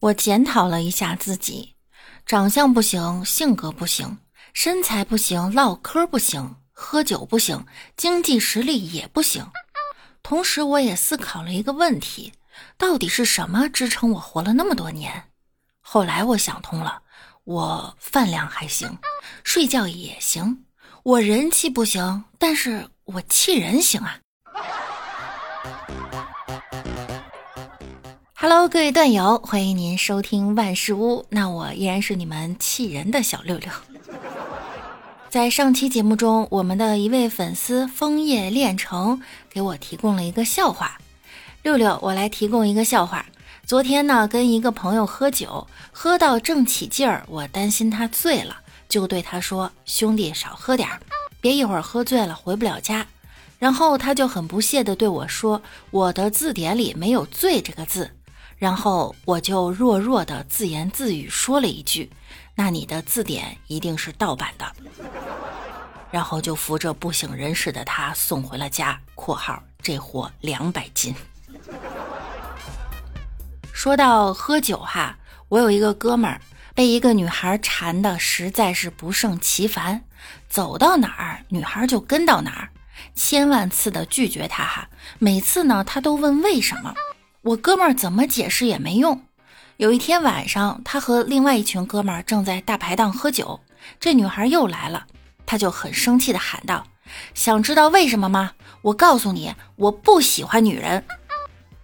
我检讨了一下自己，长相不行，性格不行，身材不行，唠嗑不行，喝酒不行，经济实力也不行。同时，我也思考了一个问题：到底是什么支撑我活了那么多年？后来我想通了，我饭量还行，睡觉也行，我人气不行，但是我气人行啊。Hello，各位段友，欢迎您收听万事屋。那我依然是你们气人的小六六。在上期节目中，我们的一位粉丝枫叶炼成给我提供了一个笑话。六六，我来提供一个笑话。昨天呢，跟一个朋友喝酒，喝到正起劲儿，我担心他醉了，就对他说：“兄弟，少喝点儿，别一会儿喝醉了回不了家。”然后他就很不屑地对我说：“我的字典里没有‘醉’这个字。”然后我就弱弱的自言自语说了一句：“那你的字典一定是盗版的。”然后就扶着不省人事的他送回了家（括号这货两百斤）。说到喝酒哈，我有一个哥们儿被一个女孩缠的实在是不胜其烦，走到哪儿女孩就跟到哪儿，千万次的拒绝他哈，每次呢他都问为什么。我哥们儿怎么解释也没用。有一天晚上，他和另外一群哥们儿正在大排档喝酒，这女孩又来了，他就很生气的喊道：“想知道为什么吗？我告诉你，我不喜欢女人。”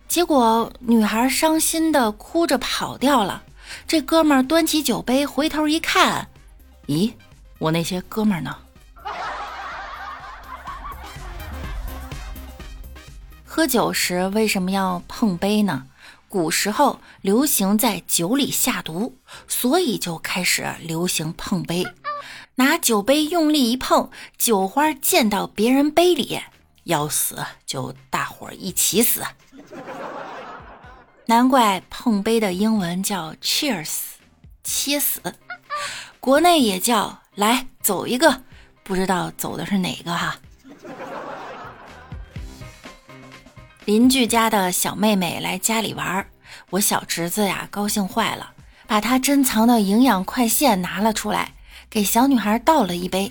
结果女孩伤心的哭着跑掉了。这哥们儿端起酒杯回头一看，咦，我那些哥们儿呢？喝酒时为什么要碰杯呢？古时候流行在酒里下毒，所以就开始流行碰杯。拿酒杯用力一碰，酒花溅到别人杯里，要死就大伙一起死。难怪碰杯的英文叫 Cheers，切死。国内也叫来走一个，不知道走的是哪个哈。邻居家的小妹妹来家里玩，我小侄子呀高兴坏了，把他珍藏的营养快线拿了出来，给小女孩倒了一杯，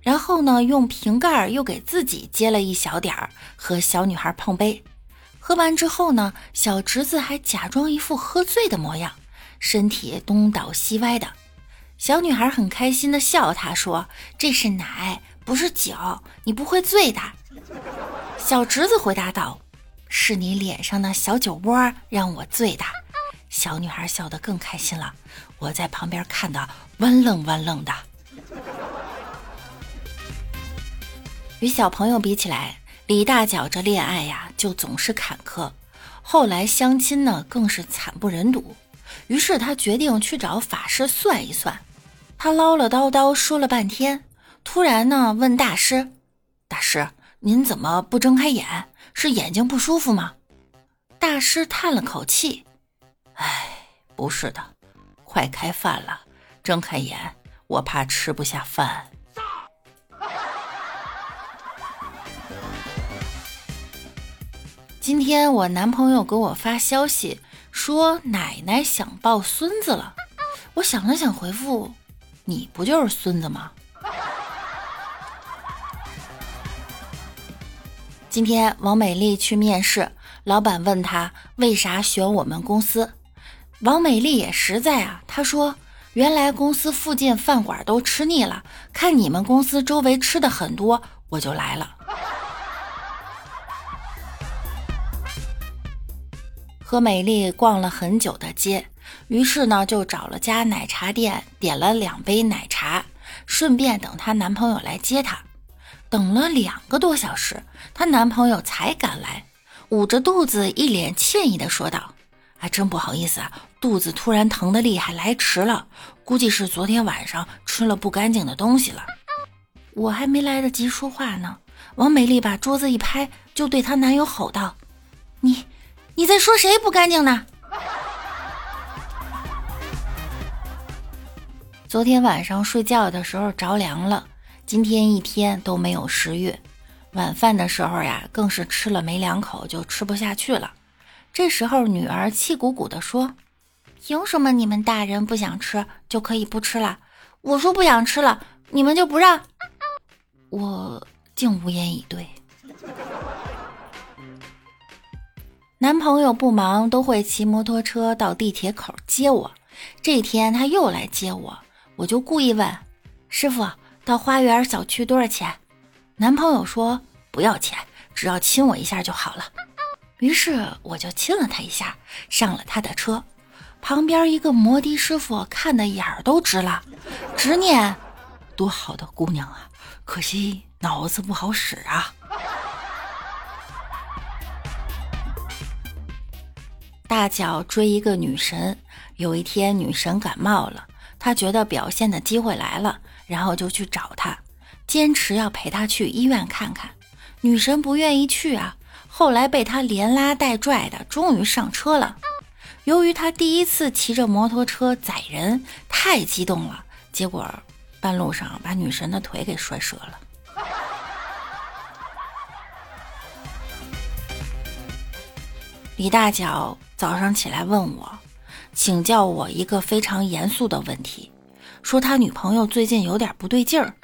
然后呢用瓶盖又给自己接了一小点儿，和小女孩碰杯。喝完之后呢，小侄子还假装一副喝醉的模样，身体东倒西歪的。小女孩很开心的笑他，说：“这是奶，不是酒，你不会醉的。”小侄子回答道。是你脸上的小酒窝让我醉的，小女孩笑得更开心了。我在旁边看的弯愣弯愣的。与小朋友比起来，李大脚这恋爱呀就总是坎坷，后来相亲呢更是惨不忍睹。于是他决定去找法师算一算。他唠唠叨叨说了半天，突然呢问大师：“大师，您怎么不睁开眼？”是眼睛不舒服吗？大师叹了口气：“哎，不是的，快开饭了，睁开眼，我怕吃不下饭。”今天我男朋友给我发消息说奶奶想抱孙子了，我想了想回复：“你不就是孙子吗？”今天王美丽去面试，老板问她为啥选我们公司。王美丽也实在啊，她说：“原来公司附近饭馆都吃腻了，看你们公司周围吃的很多，我就来了。”和美丽逛了很久的街，于是呢就找了家奶茶店，点了两杯奶茶，顺便等她男朋友来接她。等了两个多小时，她男朋友才赶来，捂着肚子，一脸歉意的说道：“啊，真不好意思啊，肚子突然疼的厉害，来迟了，估计是昨天晚上吃了不干净的东西了。”我还没来得及说话呢，王美丽把桌子一拍，就对她男友吼道：“你，你在说谁不干净呢？”昨天晚上睡觉的时候着凉了。今天一天都没有食欲，晚饭的时候呀，更是吃了没两口就吃不下去了。这时候女儿气鼓鼓地说：“凭什么你们大人不想吃就可以不吃了？我说不想吃了，你们就不让？我竟无言以对。男朋友不忙都会骑摩托车到地铁口接我，这天他又来接我，我就故意问师傅到花园小区多少钱？男朋友说不要钱，只要亲我一下就好了。于是我就亲了他一下，上了他的车。旁边一个摩的师傅看的眼儿都直了，执念：多好的姑娘啊，可惜脑子不好使啊。大脚追一个女神，有一天女神感冒了，他觉得表现的机会来了，然后就去找他，坚持要陪他去医院看看。女神不愿意去啊。后来被他连拉带拽的，终于上车了。由于他第一次骑着摩托车载人，太激动了，结果半路上把女神的腿给摔折了。李大脚早上起来问我，请教我一个非常严肃的问题，说他女朋友最近有点不对劲儿，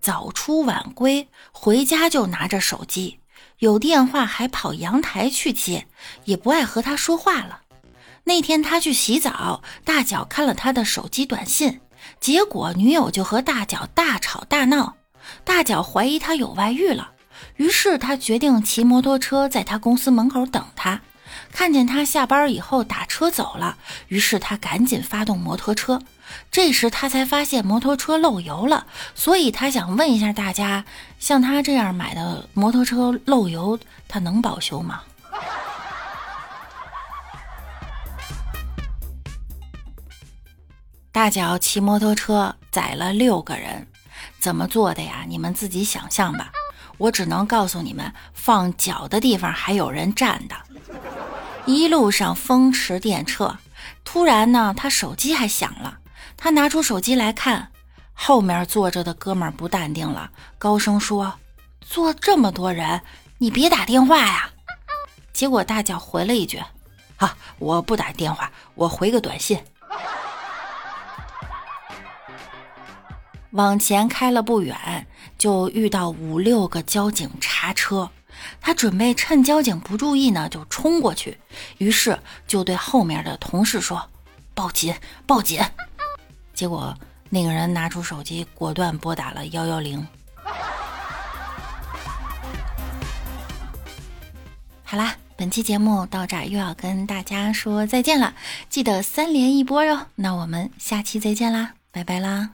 早出晚归，回家就拿着手机。有电话还跑阳台去接，也不爱和他说话了。那天他去洗澡，大脚看了他的手机短信，结果女友就和大脚大吵大闹。大脚怀疑他有外遇了，于是他决定骑摩托车在他公司门口等他。看见他下班以后打车走了，于是他赶紧发动摩托车。这时他才发现摩托车漏油了，所以他想问一下大家：像他这样买的摩托车漏油，他能保修吗？大脚骑摩托车载了六个人，怎么做的呀？你们自己想象吧。我只能告诉你们，放脚的地方还有人站的。一路上风驰电掣，突然呢，他手机还响了。他拿出手机来看，后面坐着的哥们儿不淡定了，高声说：“坐这么多人，你别打电话呀！”结果大脚回了一句：“啊，我不打电话，我回个短信。”往前开了不远，就遇到五六个交警查车。他准备趁交警不注意呢，就冲过去。于是就对后面的同事说：“报警，报警！”结果那个人拿出手机，果断拨打了幺幺零。好啦，本期节目到这儿又要跟大家说再见了，记得三连一波哟。那我们下期再见啦，拜拜啦！